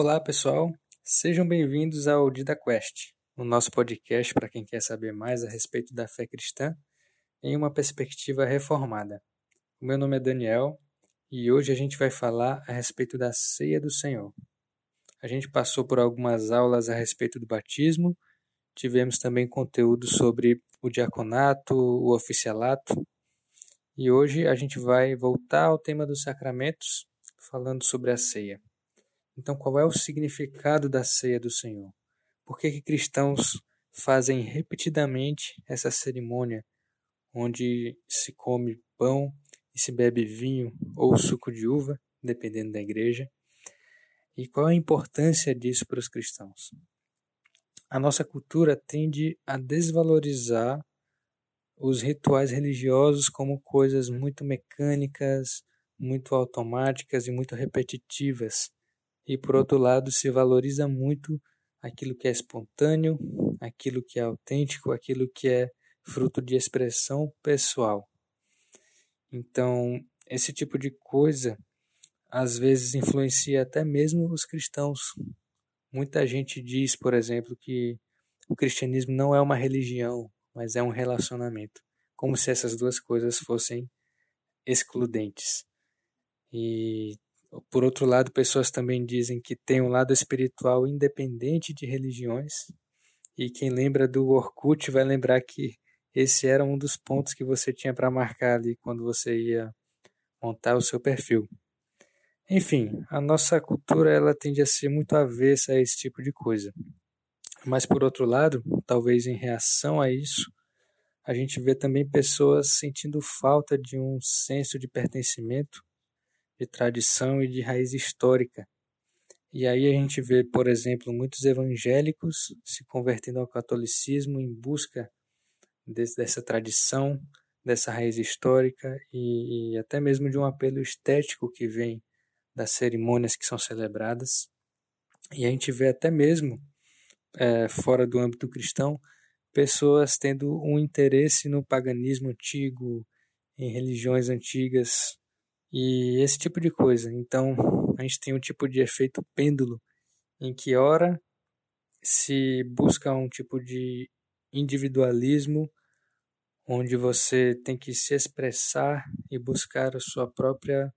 Olá, pessoal. Sejam bem-vindos ao Dida Quest, o nosso podcast para quem quer saber mais a respeito da fé cristã em uma perspectiva reformada. O meu nome é Daniel e hoje a gente vai falar a respeito da ceia do Senhor. A gente passou por algumas aulas a respeito do batismo, tivemos também conteúdo sobre o diaconato, o oficialato, e hoje a gente vai voltar ao tema dos sacramentos, falando sobre a ceia. Então, qual é o significado da ceia do Senhor? Por que, que cristãos fazem repetidamente essa cerimônia onde se come pão e se bebe vinho ou suco de uva, dependendo da igreja? E qual a importância disso para os cristãos? A nossa cultura tende a desvalorizar os rituais religiosos como coisas muito mecânicas, muito automáticas e muito repetitivas e por outro lado se valoriza muito aquilo que é espontâneo, aquilo que é autêntico, aquilo que é fruto de expressão pessoal. Então, esse tipo de coisa às vezes influencia até mesmo os cristãos. Muita gente diz, por exemplo, que o cristianismo não é uma religião, mas é um relacionamento, como se essas duas coisas fossem excludentes. E por outro lado, pessoas também dizem que tem um lado espiritual independente de religiões. E quem lembra do Orkut vai lembrar que esse era um dos pontos que você tinha para marcar ali quando você ia montar o seu perfil. Enfim, a nossa cultura ela tende a ser muito avessa a esse tipo de coisa. Mas por outro lado, talvez em reação a isso, a gente vê também pessoas sentindo falta de um senso de pertencimento de tradição e de raiz histórica. E aí a gente vê, por exemplo, muitos evangélicos se convertendo ao catolicismo em busca dessa tradição, dessa raiz histórica e, e até mesmo de um apelo estético que vem das cerimônias que são celebradas. E a gente vê até mesmo, é, fora do âmbito cristão, pessoas tendo um interesse no paganismo antigo, em religiões antigas, e esse tipo de coisa. Então, a gente tem um tipo de efeito pêndulo, em que ora se busca um tipo de individualismo, onde você tem que se expressar e buscar a sua própria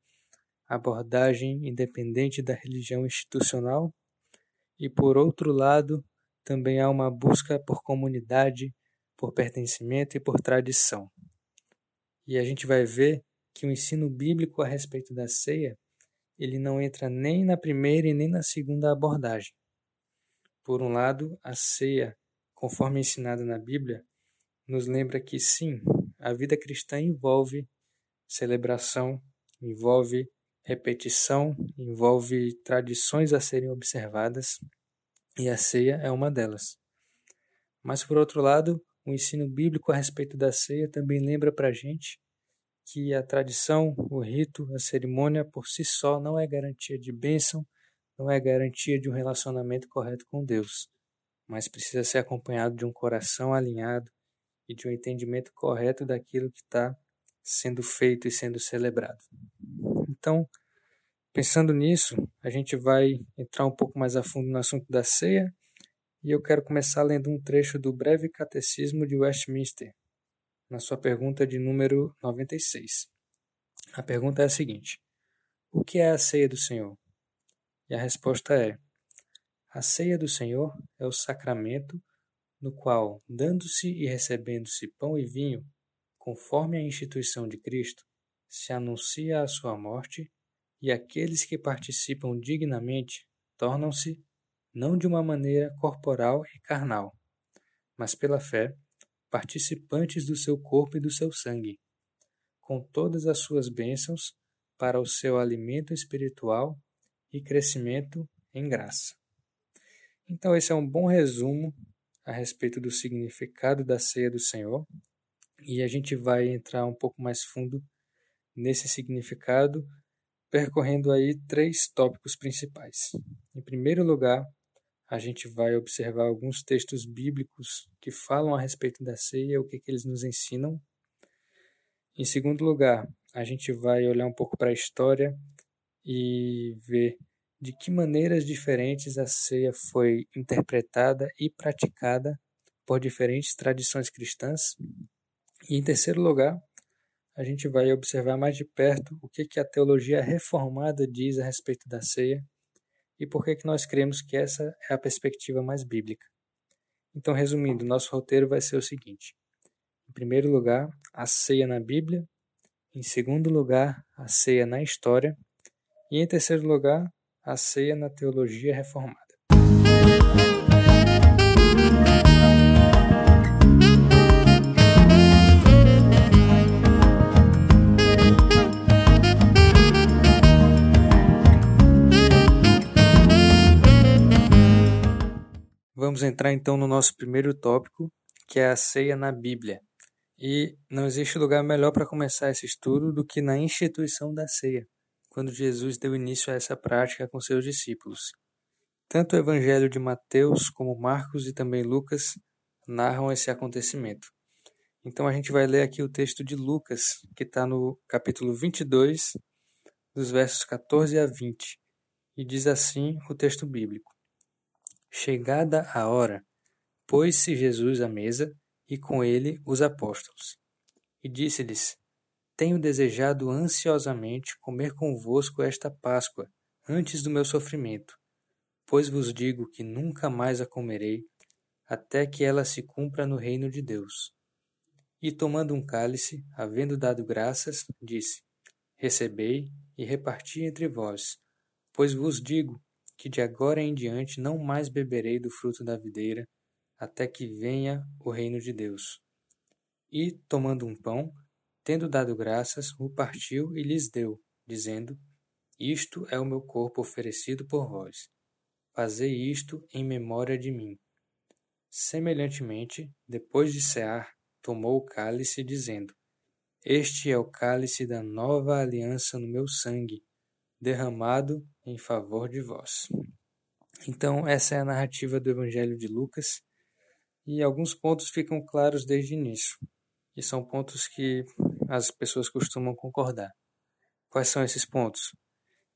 abordagem independente da religião institucional. E por outro lado, também há uma busca por comunidade, por pertencimento e por tradição. E a gente vai ver que o ensino bíblico a respeito da ceia ele não entra nem na primeira e nem na segunda abordagem. Por um lado, a ceia, conforme ensinada na Bíblia, nos lembra que sim, a vida cristã envolve celebração, envolve repetição, envolve tradições a serem observadas, e a ceia é uma delas. Mas, por outro lado, o ensino bíblico a respeito da ceia também lembra para a gente que a tradição, o rito, a cerimônia por si só não é garantia de bênção, não é garantia de um relacionamento correto com Deus, mas precisa ser acompanhado de um coração alinhado e de um entendimento correto daquilo que está sendo feito e sendo celebrado. Então, pensando nisso, a gente vai entrar um pouco mais a fundo no assunto da ceia e eu quero começar lendo um trecho do Breve Catecismo de Westminster, na sua pergunta de número 96. A pergunta é a seguinte: O que é a ceia do Senhor? E a resposta é: A ceia do Senhor é o sacramento no qual, dando-se e recebendo-se pão e vinho, conforme a instituição de Cristo, se anuncia a sua morte, e aqueles que participam dignamente tornam-se, não de uma maneira corporal e carnal, mas pela fé, participantes do seu corpo e do seu sangue, com todas as suas bênçãos para o seu alimento espiritual e crescimento em graça. Então, esse é um bom resumo a respeito do significado da ceia do Senhor, e a gente vai entrar um pouco mais fundo nesse significado, percorrendo aí três tópicos principais. Em primeiro lugar, a gente vai observar alguns textos bíblicos que falam a respeito da ceia, o que, que eles nos ensinam. Em segundo lugar, a gente vai olhar um pouco para a história e ver de que maneiras diferentes a ceia foi interpretada e praticada por diferentes tradições cristãs. E em terceiro lugar, a gente vai observar mais de perto o que, que a teologia reformada diz a respeito da ceia e por que, que nós cremos que essa é a perspectiva mais bíblica. Então, resumindo, nosso roteiro vai ser o seguinte: em primeiro lugar, a ceia na Bíblia, em segundo lugar, a ceia na história, e em terceiro lugar, a ceia na teologia reformada. Vamos entrar então no nosso primeiro tópico, que é a ceia na Bíblia. E não existe lugar melhor para começar esse estudo do que na instituição da ceia, quando Jesus deu início a essa prática com seus discípulos. Tanto o Evangelho de Mateus como Marcos e também Lucas narram esse acontecimento. Então a gente vai ler aqui o texto de Lucas, que está no capítulo 22, dos versos 14 a 20, e diz assim o texto bíblico. Chegada a hora, pôs-se Jesus à mesa e com ele os apóstolos. E disse-lhes: Tenho desejado ansiosamente comer convosco esta Páscoa, antes do meu sofrimento, pois vos digo que nunca mais a comerei, até que ela se cumpra no reino de Deus. E tomando um cálice, havendo dado graças, disse: Recebei e reparti entre vós, pois vos digo que de agora em diante não mais beberei do fruto da videira, até que venha o reino de Deus. E, tomando um pão, tendo dado graças, o partiu e lhes deu, dizendo: Isto é o meu corpo oferecido por vós. Fazei isto em memória de mim. Semelhantemente, depois de cear, tomou o cálice, dizendo: Este é o cálice da nova aliança no meu sangue, derramado em favor de vós. Então, essa é a narrativa do Evangelho de Lucas, e alguns pontos ficam claros desde o início, e são pontos que as pessoas costumam concordar. Quais são esses pontos?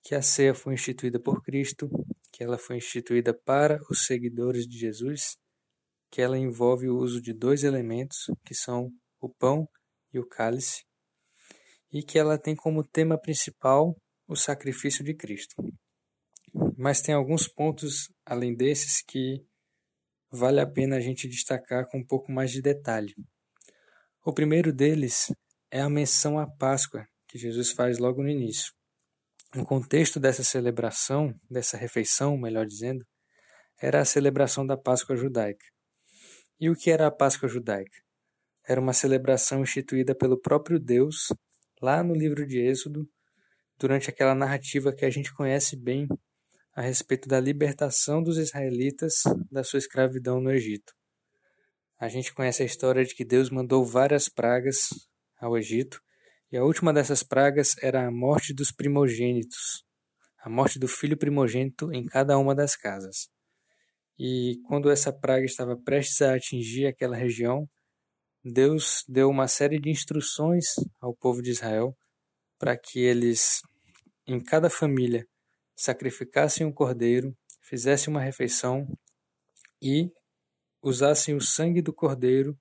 Que a ceia foi instituída por Cristo, que ela foi instituída para os seguidores de Jesus, que ela envolve o uso de dois elementos, que são o pão e o cálice, e que ela tem como tema principal o sacrifício de Cristo. Mas tem alguns pontos além desses que vale a pena a gente destacar com um pouco mais de detalhe. O primeiro deles é a menção à Páscoa, que Jesus faz logo no início. O contexto dessa celebração, dessa refeição, melhor dizendo, era a celebração da Páscoa judaica. E o que era a Páscoa judaica? Era uma celebração instituída pelo próprio Deus, lá no livro de Êxodo, durante aquela narrativa que a gente conhece bem a respeito da libertação dos israelitas da sua escravidão no Egito. A gente conhece a história de que Deus mandou várias pragas ao Egito, e a última dessas pragas era a morte dos primogênitos, a morte do filho primogênito em cada uma das casas. E quando essa praga estava prestes a atingir aquela região, Deus deu uma série de instruções ao povo de Israel para que eles, em cada família, sacrificassem um cordeiro, fizessem uma refeição e usassem o sangue do cordeiro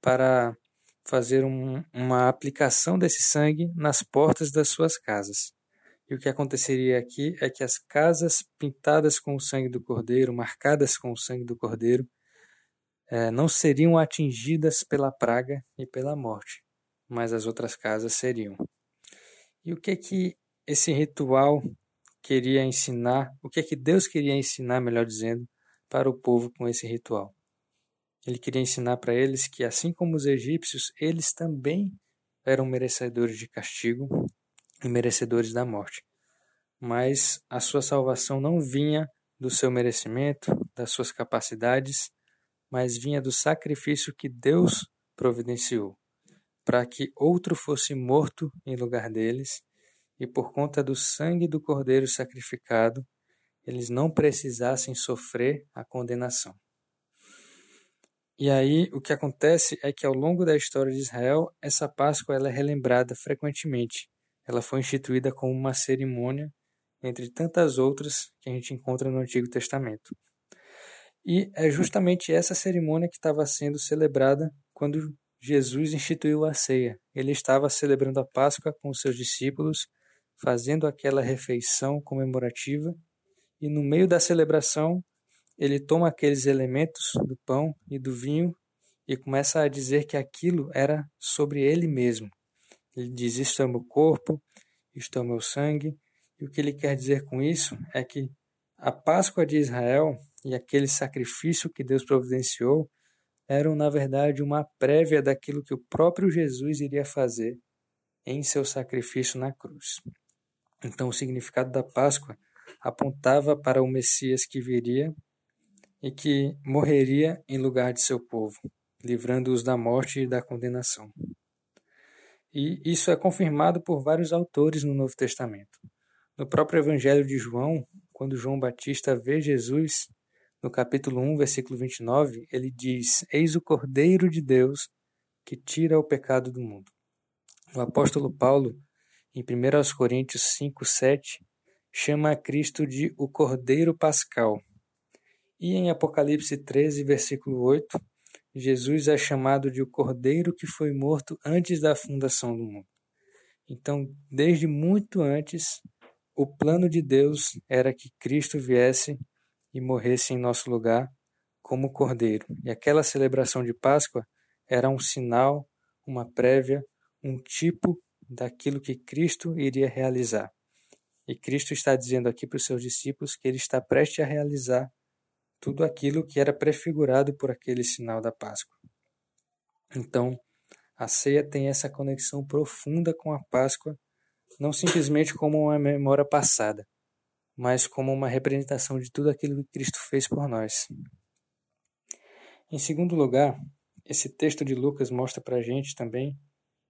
para fazer um, uma aplicação desse sangue nas portas das suas casas. E o que aconteceria aqui é que as casas pintadas com o sangue do cordeiro, marcadas com o sangue do cordeiro, é, não seriam atingidas pela praga e pela morte, mas as outras casas seriam. E o que é que esse ritual queria ensinar, o que é que Deus queria ensinar, melhor dizendo, para o povo com esse ritual? Ele queria ensinar para eles que, assim como os egípcios, eles também eram merecedores de castigo e merecedores da morte. Mas a sua salvação não vinha do seu merecimento, das suas capacidades, mas vinha do sacrifício que Deus providenciou para que outro fosse morto em lugar deles, e por conta do sangue do cordeiro sacrificado, eles não precisassem sofrer a condenação. E aí o que acontece é que ao longo da história de Israel, essa Páscoa ela é relembrada frequentemente. Ela foi instituída como uma cerimônia entre tantas outras que a gente encontra no Antigo Testamento. E é justamente essa cerimônia que estava sendo celebrada quando Jesus instituiu a ceia. Ele estava celebrando a Páscoa com os seus discípulos, fazendo aquela refeição comemorativa, e no meio da celebração, ele toma aqueles elementos do pão e do vinho e começa a dizer que aquilo era sobre ele mesmo. Ele diz: Isto é meu corpo, isto é meu sangue. E o que ele quer dizer com isso é que a Páscoa de Israel e aquele sacrifício que Deus providenciou eram, na verdade, uma prévia daquilo que o próprio Jesus iria fazer em seu sacrifício na cruz. Então, o significado da Páscoa apontava para o Messias que viria e que morreria em lugar de seu povo, livrando-os da morte e da condenação. E isso é confirmado por vários autores no Novo Testamento. No próprio Evangelho de João, quando João Batista vê Jesus, no capítulo 1, versículo 29, ele diz: Eis o Cordeiro de Deus que tira o pecado do mundo. O apóstolo Paulo, em 1 Coríntios 5, 7, chama a Cristo de o Cordeiro Pascal. E em Apocalipse 13, versículo 8, Jesus é chamado de o Cordeiro que foi morto antes da fundação do mundo. Então, desde muito antes, o plano de Deus era que Cristo viesse e morresse em nosso lugar como Cordeiro. E aquela celebração de Páscoa era um sinal, uma prévia, um tipo daquilo que Cristo iria realizar. E Cristo está dizendo aqui para os seus discípulos que ele está prestes a realizar tudo aquilo que era prefigurado por aquele sinal da Páscoa. Então, a ceia tem essa conexão profunda com a Páscoa, não simplesmente como uma memória passada, mas como uma representação de tudo aquilo que Cristo fez por nós. Em segundo lugar, esse texto de Lucas mostra para a gente também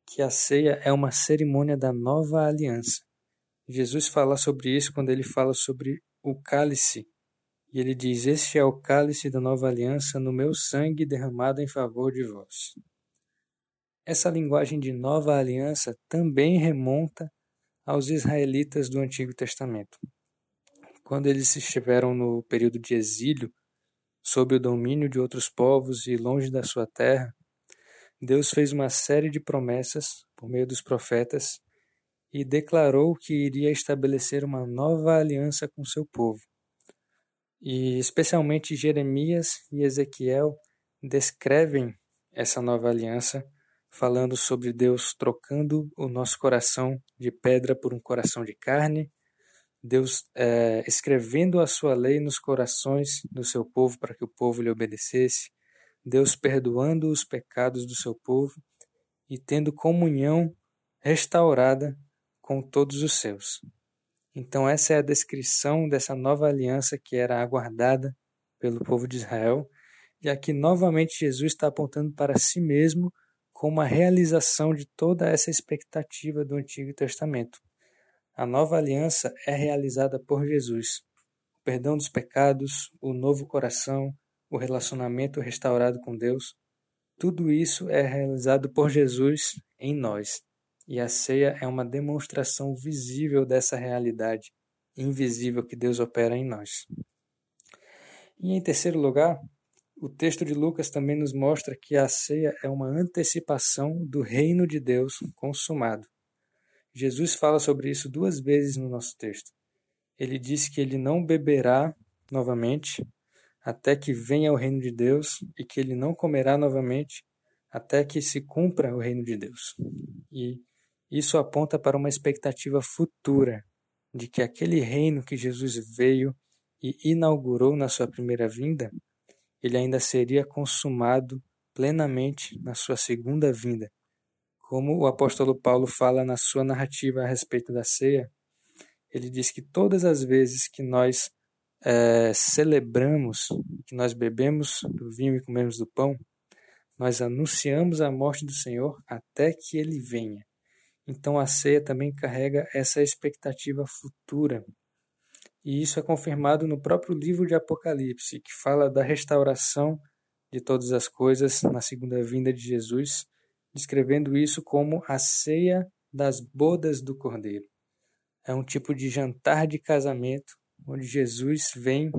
que a ceia é uma cerimônia da nova aliança. Jesus fala sobre isso quando ele fala sobre o cálice e ele diz: Este é o cálice da nova aliança no meu sangue derramado em favor de vós. Essa linguagem de nova aliança também remonta aos israelitas do Antigo Testamento. Quando eles estiveram no período de exílio, sob o domínio de outros povos e longe da sua terra, Deus fez uma série de promessas por meio dos profetas e declarou que iria estabelecer uma nova aliança com seu povo. E especialmente Jeremias e Ezequiel descrevem essa nova aliança, falando sobre Deus trocando o nosso coração de pedra por um coração de carne, Deus é, escrevendo a sua lei nos corações do seu povo para que o povo lhe obedecesse, Deus perdoando os pecados do seu povo e tendo comunhão restaurada com todos os seus. Então, essa é a descrição dessa nova aliança que era aguardada pelo povo de Israel. E aqui, novamente, Jesus está apontando para si mesmo como a realização de toda essa expectativa do Antigo Testamento. A nova aliança é realizada por Jesus. O perdão dos pecados, o novo coração, o relacionamento restaurado com Deus, tudo isso é realizado por Jesus em nós. E a ceia é uma demonstração visível dessa realidade invisível que Deus opera em nós. E em terceiro lugar, o texto de Lucas também nos mostra que a ceia é uma antecipação do reino de Deus consumado. Jesus fala sobre isso duas vezes no nosso texto. Ele diz que ele não beberá novamente até que venha o reino de Deus e que ele não comerá novamente até que se cumpra o reino de Deus. E isso aponta para uma expectativa futura de que aquele reino que Jesus veio e inaugurou na sua primeira vinda, ele ainda seria consumado plenamente na sua segunda vinda. Como o apóstolo Paulo fala na sua narrativa a respeito da ceia, ele diz que todas as vezes que nós é, celebramos, que nós bebemos do vinho e comemos do pão, nós anunciamos a morte do Senhor até que ele venha. Então a ceia também carrega essa expectativa futura. E isso é confirmado no próprio livro de Apocalipse, que fala da restauração de todas as coisas na segunda vinda de Jesus, descrevendo isso como a ceia das bodas do Cordeiro. é um tipo de jantar de casamento, onde Jesus vem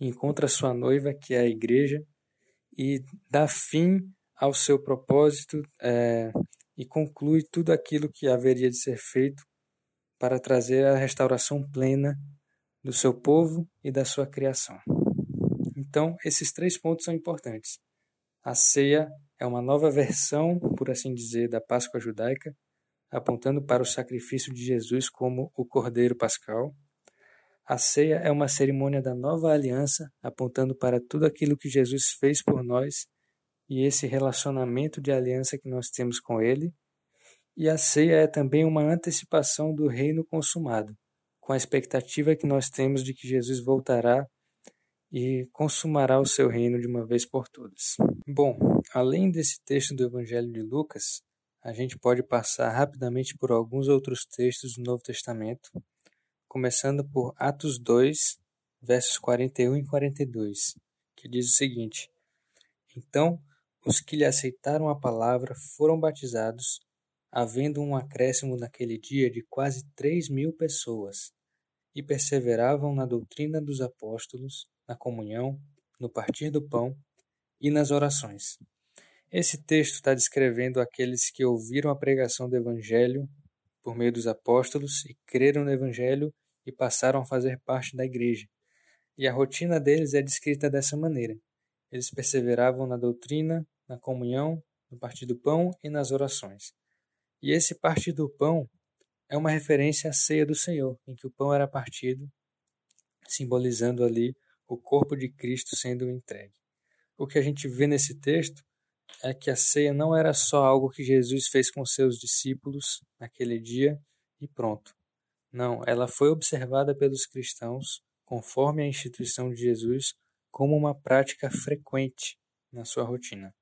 encontra sua noiva, que é a igreja, e dá fim ao seu propósito é, e conclui tudo aquilo que haveria de ser feito para trazer a restauração plena do seu povo e da sua criação. Então, esses três pontos são importantes. A ceia é uma nova versão, por assim dizer, da Páscoa judaica, apontando para o sacrifício de Jesus como o Cordeiro Pascal. A ceia é uma cerimônia da nova aliança, apontando para tudo aquilo que Jesus fez por nós e esse relacionamento de aliança que nós temos com Ele. E a ceia é também uma antecipação do reino consumado, com a expectativa que nós temos de que Jesus voltará e consumará o seu reino de uma vez por todas. Bom, além desse texto do Evangelho de Lucas, a gente pode passar rapidamente por alguns outros textos do Novo Testamento, começando por Atos 2, versos 41 e 42, que diz o seguinte: Então os que lhe aceitaram a palavra foram batizados, havendo um acréscimo naquele dia de quase três mil pessoas, e perseveravam na doutrina dos apóstolos, na comunhão, no partir do pão e nas orações. Esse texto está descrevendo aqueles que ouviram a pregação do Evangelho por meio dos apóstolos e creram no Evangelho e passaram a fazer parte da igreja. E a rotina deles é descrita dessa maneira. Eles perseveravam na doutrina, na comunhão, no partir do pão e nas orações. E esse partir do pão é uma referência à ceia do Senhor, em que o pão era partido, simbolizando ali o corpo de Cristo sendo entregue. O que a gente vê nesse texto é que a ceia não era só algo que Jesus fez com seus discípulos naquele dia e pronto. Não, ela foi observada pelos cristãos, conforme a instituição de Jesus, como uma prática frequente na sua rotina.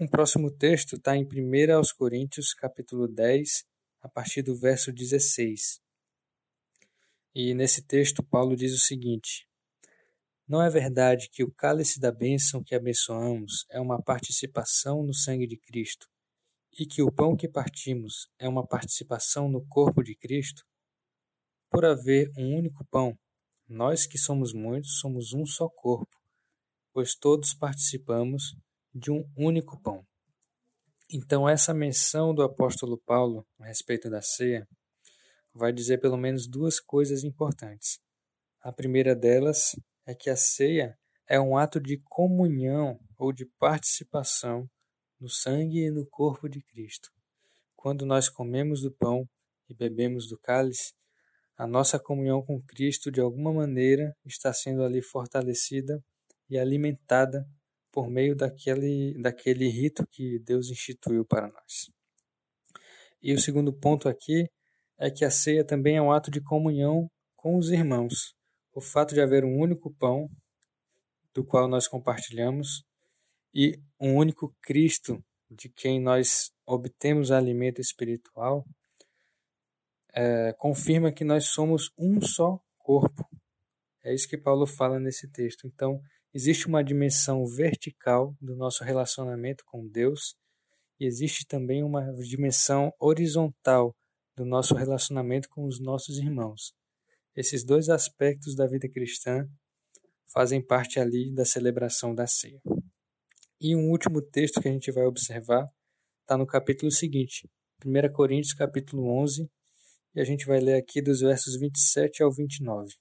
Um próximo texto está em 1 aos Coríntios, capítulo 10, a partir do verso 16. E nesse texto Paulo diz o seguinte: não é verdade que o cálice da bênção que abençoamos é uma participação no sangue de Cristo e que o pão que partimos é uma participação no corpo de Cristo? Por haver um único pão, nós que somos muitos somos um só corpo, pois todos participamos de um único pão. Então, essa menção do apóstolo Paulo a respeito da ceia vai dizer pelo menos duas coisas importantes. A primeira delas é que a ceia é um ato de comunhão ou de participação no sangue e no corpo de Cristo. Quando nós comemos do pão e bebemos do cálice, a nossa comunhão com Cristo de alguma maneira está sendo ali fortalecida e alimentada por meio daquele, daquele rito que Deus instituiu para nós. E o segundo ponto aqui é que a ceia também é um ato de comunhão com os irmãos o fato de haver um único pão do qual nós compartilhamos e um único Cristo de quem nós obtemos alimento espiritual é, confirma que nós somos um só corpo. É isso que Paulo fala nesse texto. Então, existe uma dimensão vertical do nosso relacionamento com Deus e existe também uma dimensão horizontal do nosso relacionamento com os nossos irmãos. Esses dois aspectos da vida cristã fazem parte ali da celebração da ceia. E um último texto que a gente vai observar está no capítulo seguinte, 1 Coríntios capítulo 11, e a gente vai ler aqui dos versos 27 ao 29.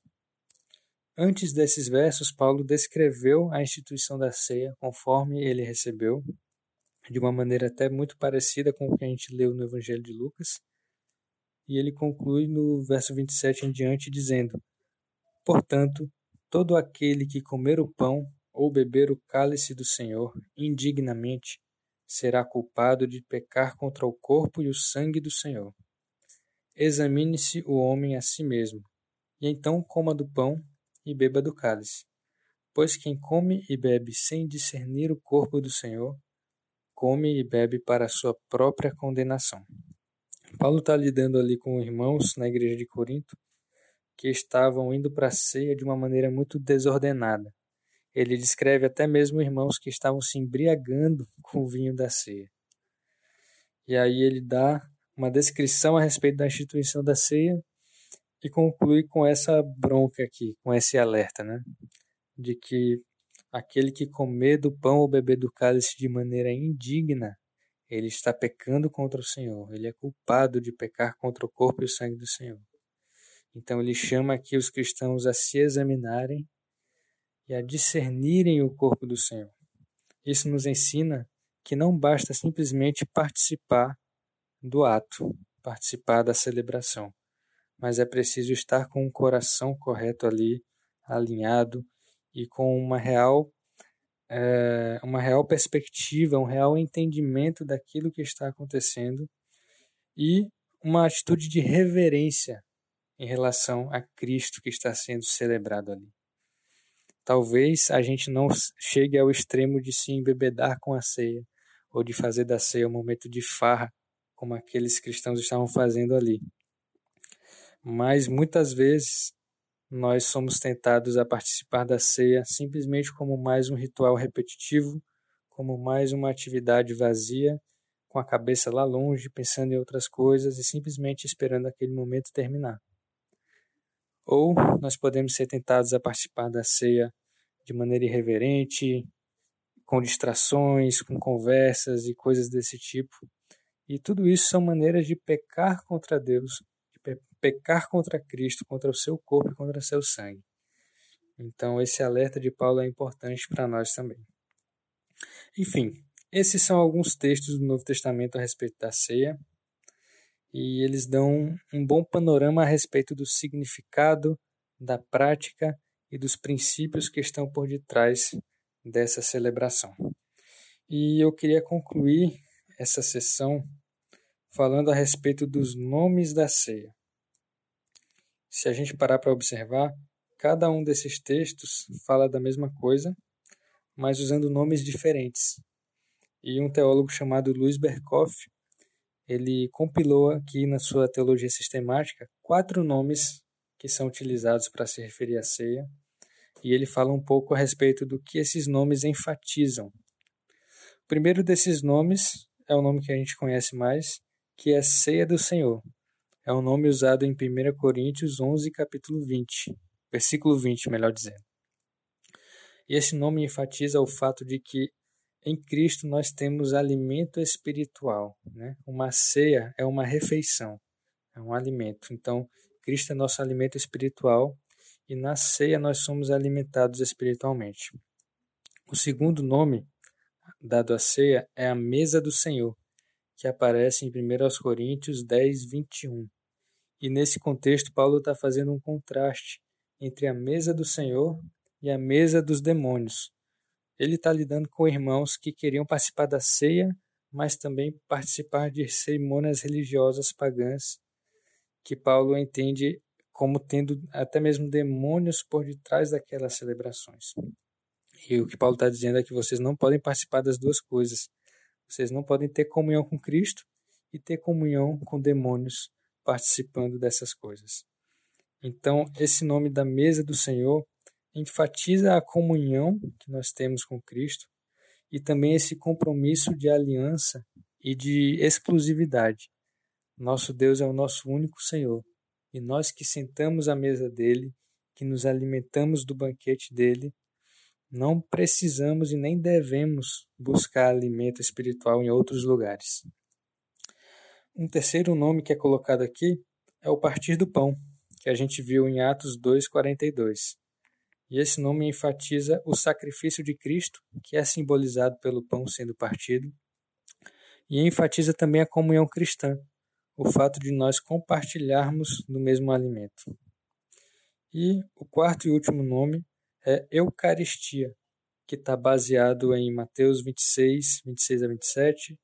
Antes desses versos, Paulo descreveu a instituição da ceia conforme ele recebeu, de uma maneira até muito parecida com o que a gente leu no Evangelho de Lucas, e ele conclui no verso 27 em diante, dizendo: Portanto, todo aquele que comer o pão ou beber o cálice do Senhor indignamente será culpado de pecar contra o corpo e o sangue do Senhor. Examine-se o homem a si mesmo, e então coma do pão e beba do cálice. Pois quem come e bebe sem discernir o corpo do Senhor, come e bebe para sua própria condenação. Paulo está lidando ali com irmãos na igreja de Corinto que estavam indo para a ceia de uma maneira muito desordenada. Ele descreve até mesmo irmãos que estavam se embriagando com o vinho da ceia. E aí ele dá uma descrição a respeito da instituição da ceia e conclui com essa bronca aqui, com esse alerta, né? De que aquele que comer do pão ou beber do cálice de maneira indigna, ele está pecando contra o Senhor, ele é culpado de pecar contra o corpo e o sangue do Senhor. Então ele chama aqui os cristãos a se examinarem e a discernirem o corpo do Senhor. Isso nos ensina que não basta simplesmente participar do ato, participar da celebração, mas é preciso estar com o coração correto ali, alinhado e com uma real é, uma real perspectiva, um real entendimento daquilo que está acontecendo e uma atitude de reverência em relação a Cristo que está sendo celebrado ali. Talvez a gente não chegue ao extremo de se embebedar com a ceia ou de fazer da ceia um momento de farra, como aqueles cristãos estavam fazendo ali. Mas muitas vezes nós somos tentados a participar da ceia simplesmente como mais um ritual repetitivo, como mais uma atividade vazia, com a cabeça lá longe, pensando em outras coisas e simplesmente esperando aquele momento terminar. Ou nós podemos ser tentados a participar da ceia de maneira irreverente, com distrações, com conversas e coisas desse tipo. E tudo isso são maneiras de pecar contra Deus pecar contra Cristo, contra o seu corpo e contra o seu sangue. Então, esse alerta de Paulo é importante para nós também. Enfim, esses são alguns textos do Novo Testamento a respeito da ceia, e eles dão um bom panorama a respeito do significado, da prática e dos princípios que estão por detrás dessa celebração. E eu queria concluir essa sessão falando a respeito dos nomes da ceia. Se a gente parar para observar, cada um desses textos fala da mesma coisa, mas usando nomes diferentes. E um teólogo chamado Luiz Berkoff, ele compilou aqui na sua teologia sistemática quatro nomes que são utilizados para se referir à ceia, e ele fala um pouco a respeito do que esses nomes enfatizam. O primeiro desses nomes é o nome que a gente conhece mais, que é Ceia do Senhor, é um nome usado em 1 Coríntios 11, capítulo 20, versículo 20, melhor dizendo. E esse nome enfatiza o fato de que em Cristo nós temos alimento espiritual. Né? Uma ceia é uma refeição, é um alimento. Então, Cristo é nosso alimento espiritual e na ceia nós somos alimentados espiritualmente. O segundo nome dado à ceia é a mesa do Senhor, que aparece em 1 Coríntios 10, 21. E nesse contexto, Paulo está fazendo um contraste entre a mesa do Senhor e a mesa dos demônios. Ele está lidando com irmãos que queriam participar da ceia, mas também participar de cerimônias religiosas pagãs, que Paulo entende como tendo até mesmo demônios por detrás daquelas celebrações. E o que Paulo está dizendo é que vocês não podem participar das duas coisas. Vocês não podem ter comunhão com Cristo e ter comunhão com demônios participando dessas coisas. Então, esse nome da mesa do Senhor enfatiza a comunhão que nós temos com Cristo e também esse compromisso de aliança e de exclusividade. Nosso Deus é o nosso único Senhor e nós que sentamos à mesa dele, que nos alimentamos do banquete dele, não precisamos e nem devemos buscar alimento espiritual em outros lugares. Um terceiro nome que é colocado aqui é o partir do pão, que a gente viu em Atos 2:42. E esse nome enfatiza o sacrifício de Cristo, que é simbolizado pelo pão sendo partido, e enfatiza também a comunhão cristã, o fato de nós compartilharmos do mesmo alimento. E o quarto e último nome é Eucaristia, que está baseado em Mateus 26, 26 a 27,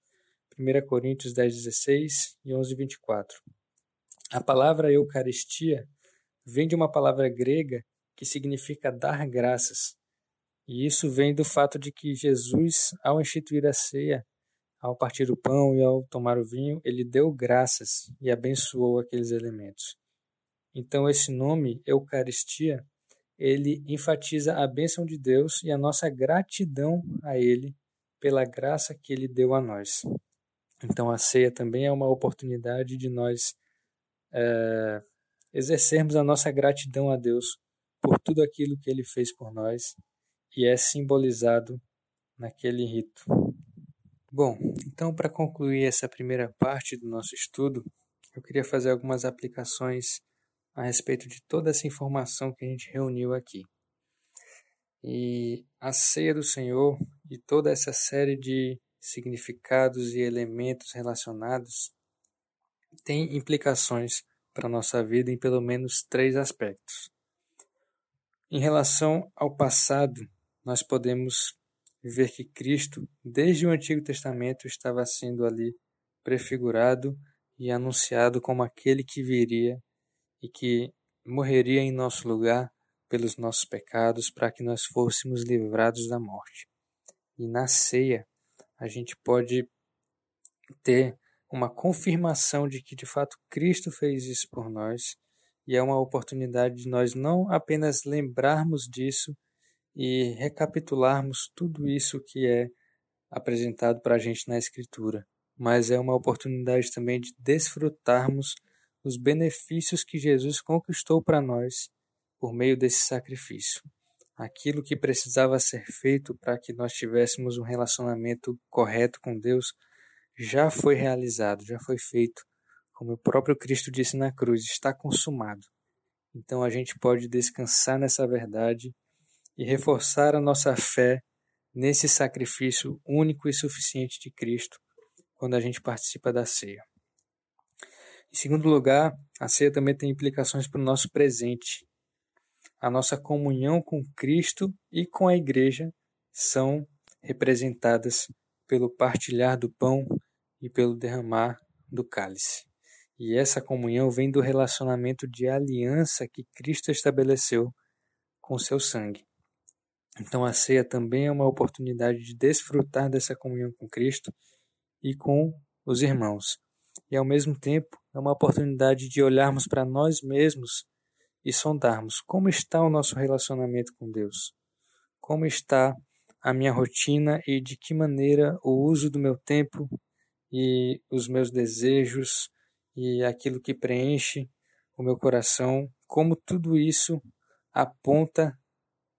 1 Coríntios 10, 16 e 11, 24. A palavra Eucaristia vem de uma palavra grega que significa dar graças. E isso vem do fato de que Jesus, ao instituir a ceia, ao partir o pão e ao tomar o vinho, ele deu graças e abençoou aqueles elementos. Então esse nome, Eucaristia, ele enfatiza a bênção de Deus e a nossa gratidão a ele pela graça que ele deu a nós. Então a ceia também é uma oportunidade de nós é, exercermos a nossa gratidão a Deus por tudo aquilo que Ele fez por nós e é simbolizado naquele rito. Bom, então para concluir essa primeira parte do nosso estudo, eu queria fazer algumas aplicações a respeito de toda essa informação que a gente reuniu aqui. E a ceia do Senhor e toda essa série de significados e elementos relacionados tem implicações para a nossa vida em pelo menos três aspectos. Em relação ao passado, nós podemos ver que Cristo, desde o Antigo Testamento, estava sendo ali prefigurado e anunciado como aquele que viria e que morreria em nosso lugar pelos nossos pecados para que nós fôssemos livrados da morte. E na ceia, a gente pode ter uma confirmação de que de fato Cristo fez isso por nós e é uma oportunidade de nós não apenas lembrarmos disso e recapitularmos tudo isso que é apresentado para a gente na Escritura, mas é uma oportunidade também de desfrutarmos os benefícios que Jesus conquistou para nós por meio desse sacrifício. Aquilo que precisava ser feito para que nós tivéssemos um relacionamento correto com Deus já foi realizado, já foi feito. Como o próprio Cristo disse na cruz, está consumado. Então a gente pode descansar nessa verdade e reforçar a nossa fé nesse sacrifício único e suficiente de Cristo quando a gente participa da ceia. Em segundo lugar, a ceia também tem implicações para o nosso presente. A nossa comunhão com Cristo e com a Igreja são representadas pelo partilhar do pão e pelo derramar do cálice. E essa comunhão vem do relacionamento de aliança que Cristo estabeleceu com seu sangue. Então a ceia também é uma oportunidade de desfrutar dessa comunhão com Cristo e com os irmãos. E ao mesmo tempo é uma oportunidade de olharmos para nós mesmos e sondarmos como está o nosso relacionamento com Deus. Como está a minha rotina e de que maneira o uso do meu tempo e os meus desejos e aquilo que preenche o meu coração, como tudo isso aponta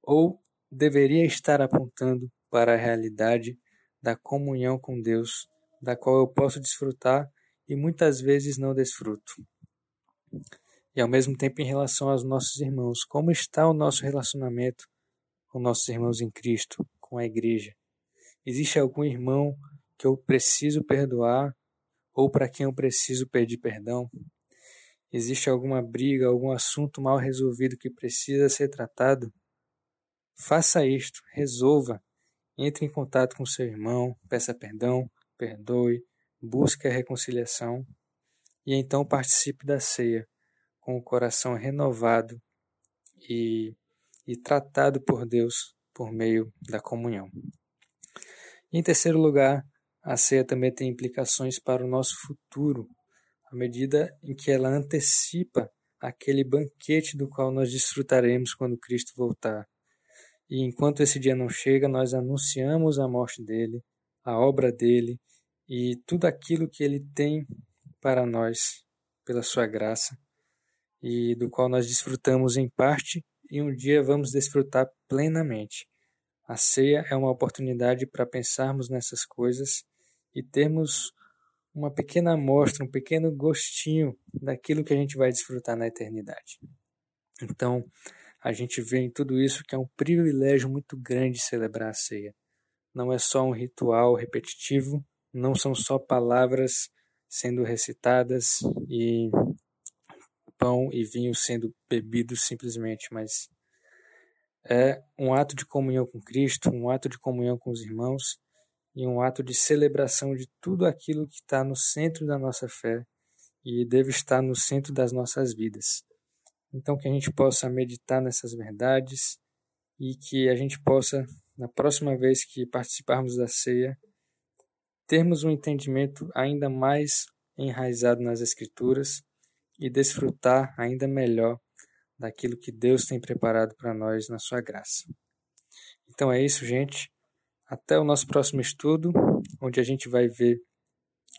ou deveria estar apontando para a realidade da comunhão com Deus, da qual eu posso desfrutar e muitas vezes não desfruto. E ao mesmo tempo, em relação aos nossos irmãos, como está o nosso relacionamento com nossos irmãos em Cristo, com a igreja? Existe algum irmão que eu preciso perdoar ou para quem eu preciso pedir perdão? Existe alguma briga, algum assunto mal resolvido que precisa ser tratado? Faça isto, resolva. Entre em contato com seu irmão, peça perdão, perdoe, busque a reconciliação e então participe da ceia com o coração renovado e, e tratado por Deus por meio da comunhão. Em terceiro lugar, a ceia também tem implicações para o nosso futuro, à medida em que ela antecipa aquele banquete do qual nós desfrutaremos quando Cristo voltar. E enquanto esse dia não chega, nós anunciamos a morte dele, a obra dele e tudo aquilo que ele tem para nós pela sua graça e do qual nós desfrutamos em parte e um dia vamos desfrutar plenamente. A ceia é uma oportunidade para pensarmos nessas coisas e termos uma pequena amostra, um pequeno gostinho daquilo que a gente vai desfrutar na eternidade. Então, a gente vê em tudo isso que é um privilégio muito grande celebrar a ceia. Não é só um ritual repetitivo, não são só palavras sendo recitadas e pão e vinho sendo bebidos simplesmente, mas é um ato de comunhão com Cristo, um ato de comunhão com os irmãos e um ato de celebração de tudo aquilo que está no centro da nossa fé e deve estar no centro das nossas vidas. Então, que a gente possa meditar nessas verdades e que a gente possa, na próxima vez que participarmos da ceia, termos um entendimento ainda mais enraizado nas Escrituras e desfrutar ainda melhor daquilo que Deus tem preparado para nós na Sua graça. Então é isso, gente. Até o nosso próximo estudo, onde a gente vai ver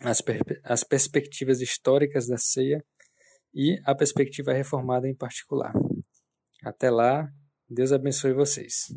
as, per as perspectivas históricas da ceia e a perspectiva reformada em particular. Até lá, Deus abençoe vocês.